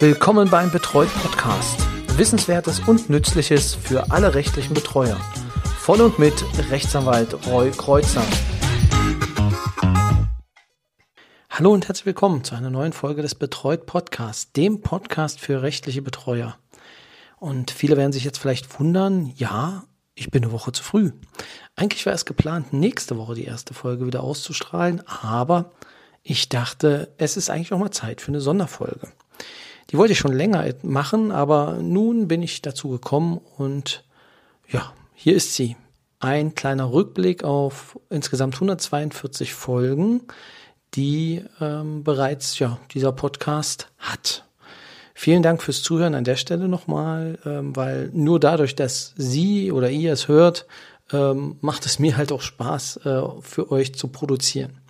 Willkommen beim Betreut Podcast. Wissenswertes und Nützliches für alle rechtlichen Betreuer. Von und mit Rechtsanwalt Roy Kreuzer. Hallo und herzlich willkommen zu einer neuen Folge des Betreut Podcasts, dem Podcast für rechtliche Betreuer. Und viele werden sich jetzt vielleicht wundern, ja, ich bin eine Woche zu früh. Eigentlich war es geplant, nächste Woche die erste Folge wieder auszustrahlen, aber ich dachte, es ist eigentlich auch mal Zeit für eine Sonderfolge. Die wollte ich schon länger machen, aber nun bin ich dazu gekommen und ja, hier ist sie. Ein kleiner Rückblick auf insgesamt 142 Folgen, die ähm, bereits ja, dieser Podcast hat. Vielen Dank fürs Zuhören an der Stelle nochmal, ähm, weil nur dadurch, dass Sie oder ihr es hört, ähm, macht es mir halt auch Spaß, äh, für euch zu produzieren.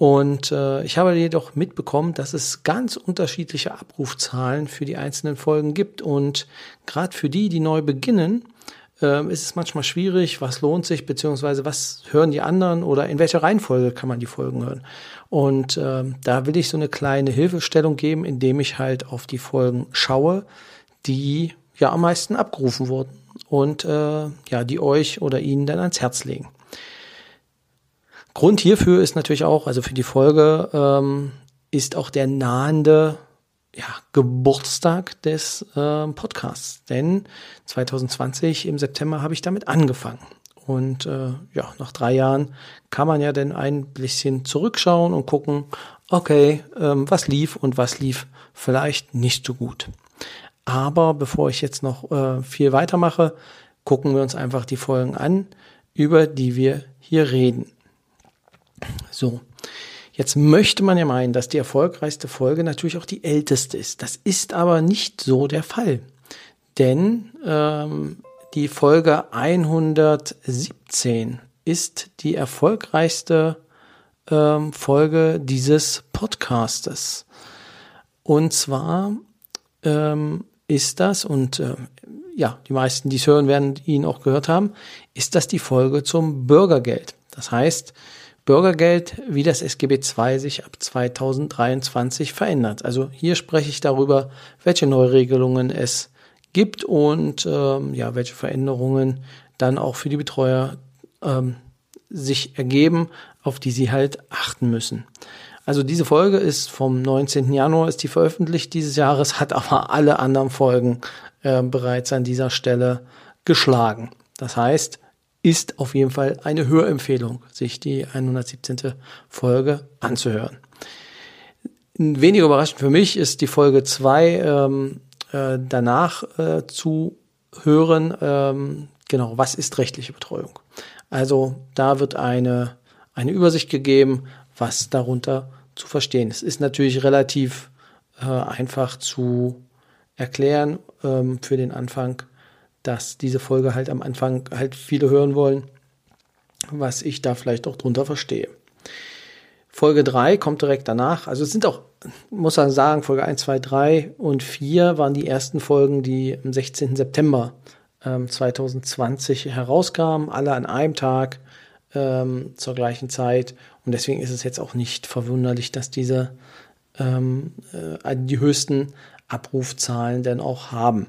Und äh, ich habe jedoch mitbekommen, dass es ganz unterschiedliche Abrufzahlen für die einzelnen Folgen gibt. Und gerade für die, die neu beginnen, äh, ist es manchmal schwierig, was lohnt sich, beziehungsweise was hören die anderen oder in welcher Reihenfolge kann man die Folgen hören. Und äh, da will ich so eine kleine Hilfestellung geben, indem ich halt auf die Folgen schaue, die ja am meisten abgerufen wurden und äh, ja, die euch oder ihnen dann ans Herz legen. Grund hierfür ist natürlich auch, also für die Folge, ähm, ist auch der nahende ja, Geburtstag des äh, Podcasts. Denn 2020 im September habe ich damit angefangen. Und äh, ja, nach drei Jahren kann man ja dann ein bisschen zurückschauen und gucken, okay, ähm, was lief und was lief vielleicht nicht so gut. Aber bevor ich jetzt noch äh, viel weitermache, gucken wir uns einfach die Folgen an, über die wir hier reden. So. Jetzt möchte man ja meinen, dass die erfolgreichste Folge natürlich auch die älteste ist. Das ist aber nicht so der Fall. Denn ähm, die Folge 117 ist die erfolgreichste ähm, Folge dieses Podcastes. Und zwar ähm, ist das, und äh, ja, die meisten, die es hören, werden ihn auch gehört haben, ist das die Folge zum Bürgergeld. Das heißt, Bürgergeld, wie das SGB II sich ab 2023 verändert. Also hier spreche ich darüber, welche Neuregelungen es gibt und ähm, ja, welche Veränderungen dann auch für die Betreuer ähm, sich ergeben, auf die sie halt achten müssen. Also diese Folge ist vom 19. Januar, ist die veröffentlicht dieses Jahres, hat aber alle anderen Folgen äh, bereits an dieser Stelle geschlagen. Das heißt, ist auf jeden Fall eine Hörempfehlung, sich die 117. Folge anzuhören. Weniger überraschend für mich ist die Folge 2 ähm, äh, danach äh, zu hören, ähm, genau, was ist rechtliche Betreuung. Also da wird eine, eine Übersicht gegeben, was darunter zu verstehen ist. Ist natürlich relativ äh, einfach zu erklären ähm, für den Anfang dass diese Folge halt am Anfang halt viele hören wollen, was ich da vielleicht auch drunter verstehe. Folge 3 kommt direkt danach. Also es sind auch, muss man sagen, Folge 1, 2, 3 und 4 waren die ersten Folgen, die am 16. September ähm, 2020 herauskamen, alle an einem Tag ähm, zur gleichen Zeit. Und deswegen ist es jetzt auch nicht verwunderlich, dass diese ähm, äh, die höchsten Abrufzahlen dann auch haben.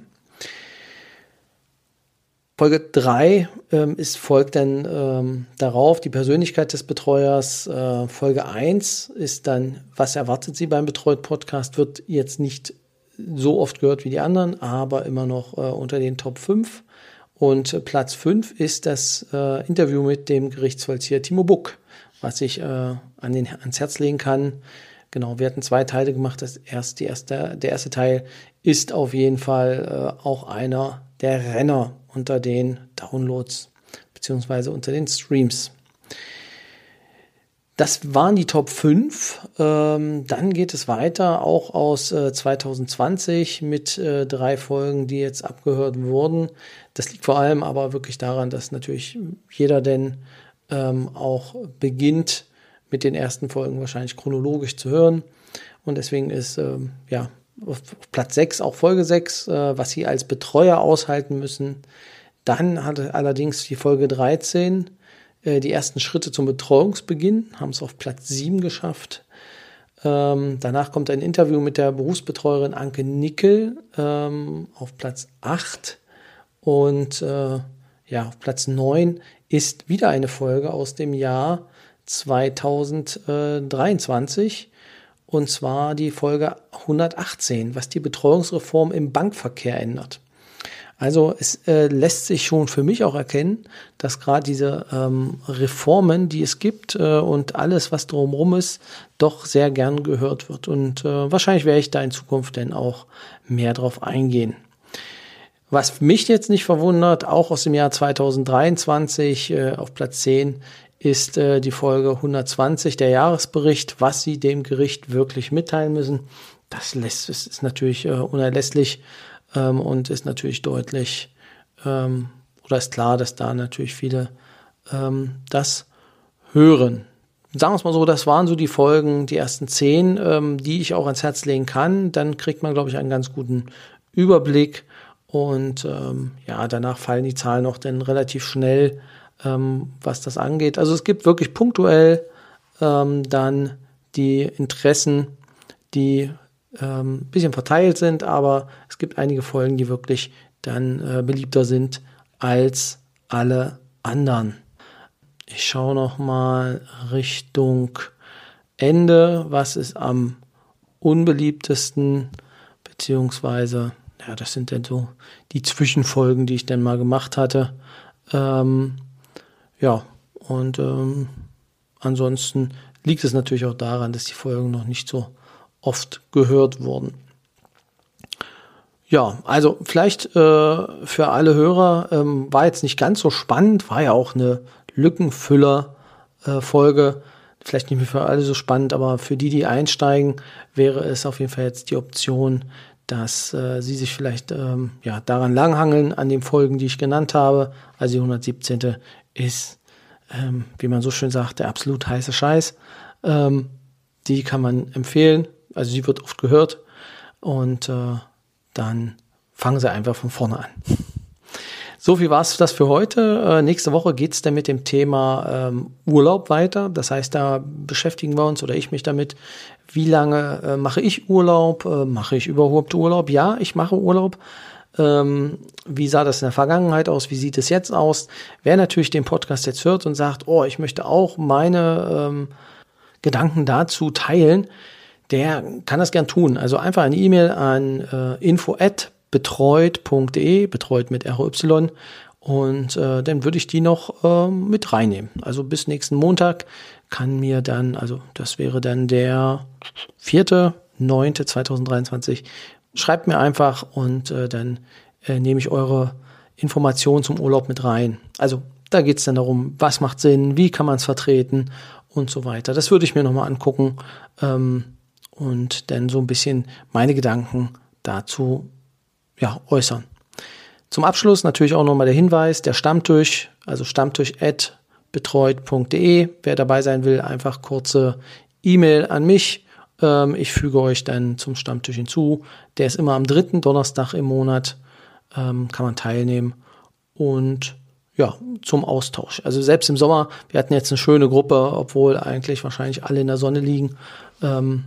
Folge 3 ähm, ist, folgt dann ähm, darauf die Persönlichkeit des Betreuers. Äh, Folge 1 ist dann, was erwartet Sie beim Betreut-Podcast, wird jetzt nicht so oft gehört wie die anderen, aber immer noch äh, unter den Top 5. Und äh, Platz 5 ist das äh, Interview mit dem Gerichtsvollzieher Timo Buck, was ich äh, an den, ans Herz legen kann. Genau, wir hatten zwei Teile gemacht. Das erste, die erste, der erste Teil ist auf jeden Fall äh, auch einer der Renner unter den Downloads beziehungsweise unter den Streams. Das waren die Top 5. Ähm, dann geht es weiter, auch aus äh, 2020 mit äh, drei Folgen, die jetzt abgehört wurden. Das liegt vor allem aber wirklich daran, dass natürlich jeder denn ähm, auch beginnt, mit den ersten Folgen wahrscheinlich chronologisch zu hören. Und deswegen ist ähm, ja auf Platz 6 auch Folge 6, äh, was sie als Betreuer aushalten müssen. Dann hatte allerdings die Folge 13 äh, die ersten Schritte zum Betreuungsbeginn, haben es auf Platz 7 geschafft. Ähm, danach kommt ein Interview mit der Berufsbetreuerin Anke Nickel ähm, auf Platz 8. Und äh, ja, auf Platz 9 ist wieder eine Folge aus dem Jahr 2023. Und zwar die Folge 118, was die Betreuungsreform im Bankverkehr ändert. Also es äh, lässt sich schon für mich auch erkennen, dass gerade diese ähm, Reformen, die es gibt äh, und alles, was drumherum ist, doch sehr gern gehört wird. Und äh, wahrscheinlich werde ich da in Zukunft dann auch mehr drauf eingehen. Was mich jetzt nicht verwundert, auch aus dem Jahr 2023 äh, auf Platz 10, ist äh, die Folge 120, der Jahresbericht, was Sie dem Gericht wirklich mitteilen müssen. Das lässt, es ist natürlich äh, unerlässlich ähm, und ist natürlich deutlich ähm, oder ist klar, dass da natürlich viele ähm, das hören. Sagen wir es mal so, das waren so die Folgen, die ersten zehn, ähm, die ich auch ans Herz legen kann. Dann kriegt man, glaube ich, einen ganz guten Überblick. Und ähm, ja, danach fallen die Zahlen auch dann relativ schnell, ähm, was das angeht. Also es gibt wirklich punktuell ähm, dann die Interessen, die ähm, bisschen verteilt sind, aber es gibt einige Folgen, die wirklich dann äh, beliebter sind als alle anderen. Ich schaue noch mal Richtung Ende, was ist am unbeliebtesten, beziehungsweise, ja, das sind dann so die Zwischenfolgen, die ich dann mal gemacht hatte. Ähm, ja, und ähm, ansonsten liegt es natürlich auch daran, dass die Folgen noch nicht so oft gehört wurden. Ja, also vielleicht äh, für alle Hörer ähm, war jetzt nicht ganz so spannend, war ja auch eine Lückenfüller-Folge. Äh, vielleicht nicht mehr für alle so spannend, aber für die, die einsteigen, wäre es auf jeden Fall jetzt die Option, dass äh, sie sich vielleicht ähm, ja, daran langhangeln, an den Folgen, die ich genannt habe. Also die 117. ist, ähm, wie man so schön sagt, der absolut heiße Scheiß. Ähm, die kann man empfehlen. Also sie wird oft gehört und äh, dann fangen sie einfach von vorne an. So viel war es das für heute. Äh, nächste Woche geht es dann mit dem Thema ähm, Urlaub weiter. Das heißt, da beschäftigen wir uns oder ich mich damit, wie lange äh, mache ich Urlaub? Äh, mache ich überhaupt Urlaub? Ja, ich mache Urlaub. Ähm, wie sah das in der Vergangenheit aus? Wie sieht es jetzt aus? Wer natürlich den Podcast jetzt hört und sagt, oh, ich möchte auch meine ähm, Gedanken dazu teilen, der kann das gern tun. Also einfach eine E-Mail an äh, info at betreut.de, betreut mit RY und äh, dann würde ich die noch äh, mit reinnehmen. Also bis nächsten Montag kann mir dann, also das wäre dann der 4.9.2023, schreibt mir einfach und äh, dann äh, nehme ich eure Informationen zum Urlaub mit rein. Also da geht es dann darum, was macht Sinn, wie kann man es vertreten und so weiter. Das würde ich mir nochmal angucken. Ähm, und dann so ein bisschen meine Gedanken dazu ja, äußern. Zum Abschluss natürlich auch nochmal der Hinweis, der Stammtisch, also stammtisch.betreut.de. Wer dabei sein will, einfach kurze E-Mail an mich. Ähm, ich füge euch dann zum Stammtisch hinzu. Der ist immer am dritten Donnerstag im Monat, ähm, kann man teilnehmen. Und ja, zum Austausch. Also selbst im Sommer, wir hatten jetzt eine schöne Gruppe, obwohl eigentlich wahrscheinlich alle in der Sonne liegen. Ähm,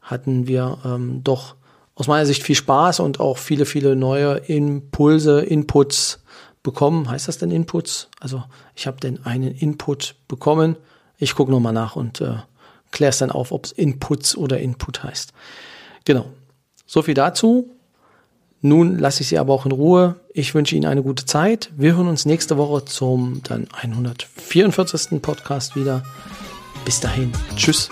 hatten wir ähm, doch aus meiner Sicht viel Spaß und auch viele, viele neue Impulse, Inputs bekommen. Heißt das denn Inputs? Also ich habe denn einen Input bekommen. Ich gucke nochmal nach und äh, kläre es dann auf, ob es Inputs oder Input heißt. Genau. So viel dazu. Nun lasse ich Sie aber auch in Ruhe. Ich wünsche Ihnen eine gute Zeit. Wir hören uns nächste Woche zum dann 144. Podcast wieder. Bis dahin. Tschüss.